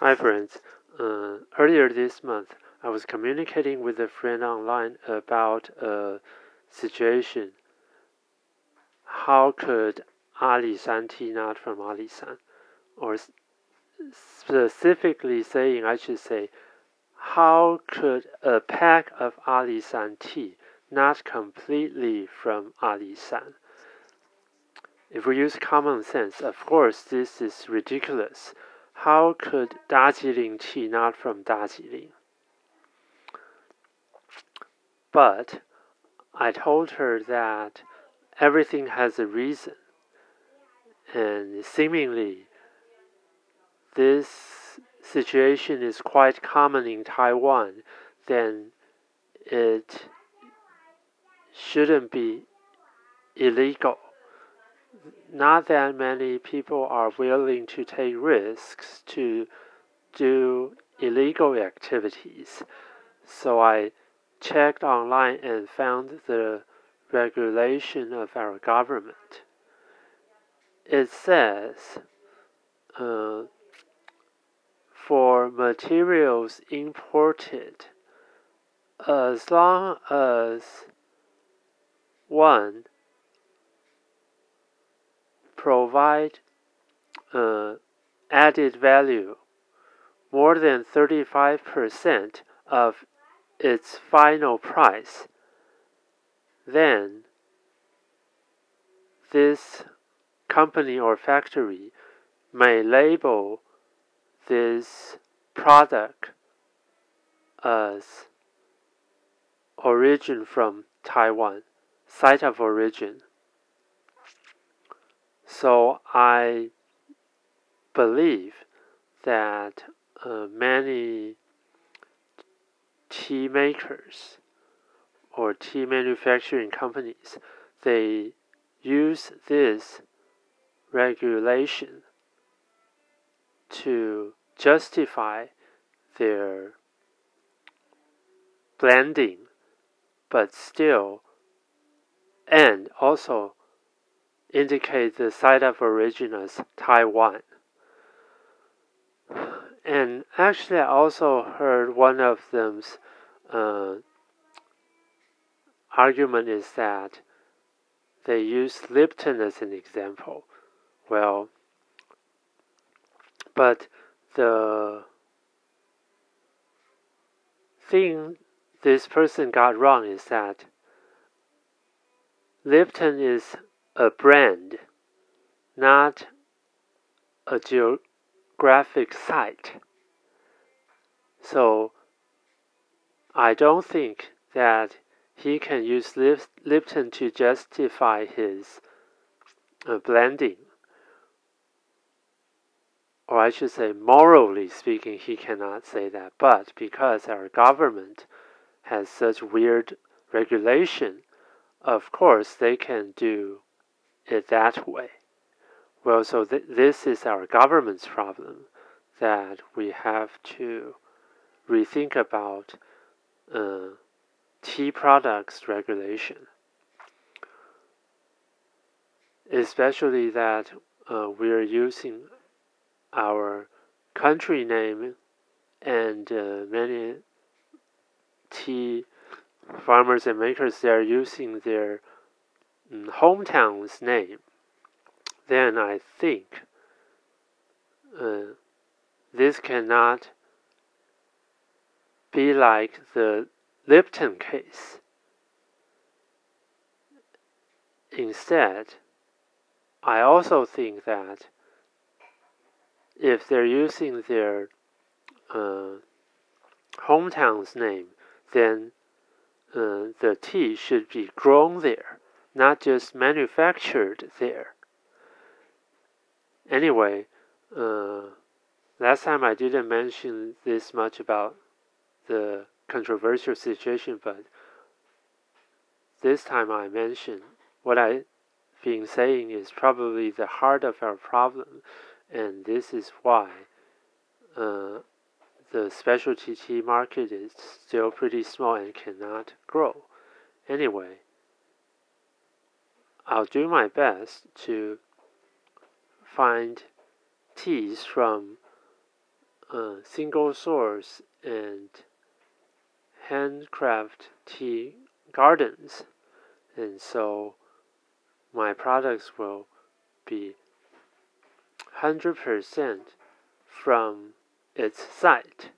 Hi, friends. Uh, earlier this month, I was communicating with a friend online about a situation. How could Alishan tea not from Alishan? Or specifically saying, I should say, how could a pack of Alishan tea not completely from Alishan? If we use common sense, of course, this is ridiculous. How could Darjeeling tea not from Darjeeling? But I told her that everything has a reason, and seemingly this situation is quite common in Taiwan, then it shouldn't be illegal not that many people are willing to take risks to do illegal activities. So I checked online and found the regulation of our government. It says uh, for materials imported, as long as one provide uh, added value more than 35% of its final price, then this company or factory may label this product as origin from Taiwan, site of origin. So I believe that uh, many tea makers or tea manufacturing companies they use this regulation to justify their blending but still and also indicate the site of origin as Taiwan. And actually, I also heard one of them's uh, argument is that they use Lipton as an example. Well, but the thing this person got wrong is that Lipton is a brand, not a geographic site. So I don't think that he can use Lipton to justify his uh, blending. Or I should say, morally speaking, he cannot say that. But because our government has such weird regulation, of course they can do it that way. Well, so th this is our government's problem that we have to rethink about uh, tea products regulation, especially that uh, we're using our country name and uh, many tea farmers and makers they are using their hometown's name, then I think uh, this cannot be like the Lipton case. Instead, I also think that if they're using their uh, hometown's name, then uh, the tea should be grown there not just manufactured there. Anyway, uh, last time I didn't mention this much about the controversial situation, but this time I mention what I've been saying is probably the heart of our problem, and this is why uh, the specialty tea market is still pretty small and cannot grow. Anyway, I'll do my best to find teas from uh, single source and handcraft tea gardens, and so my products will be 100% from its site.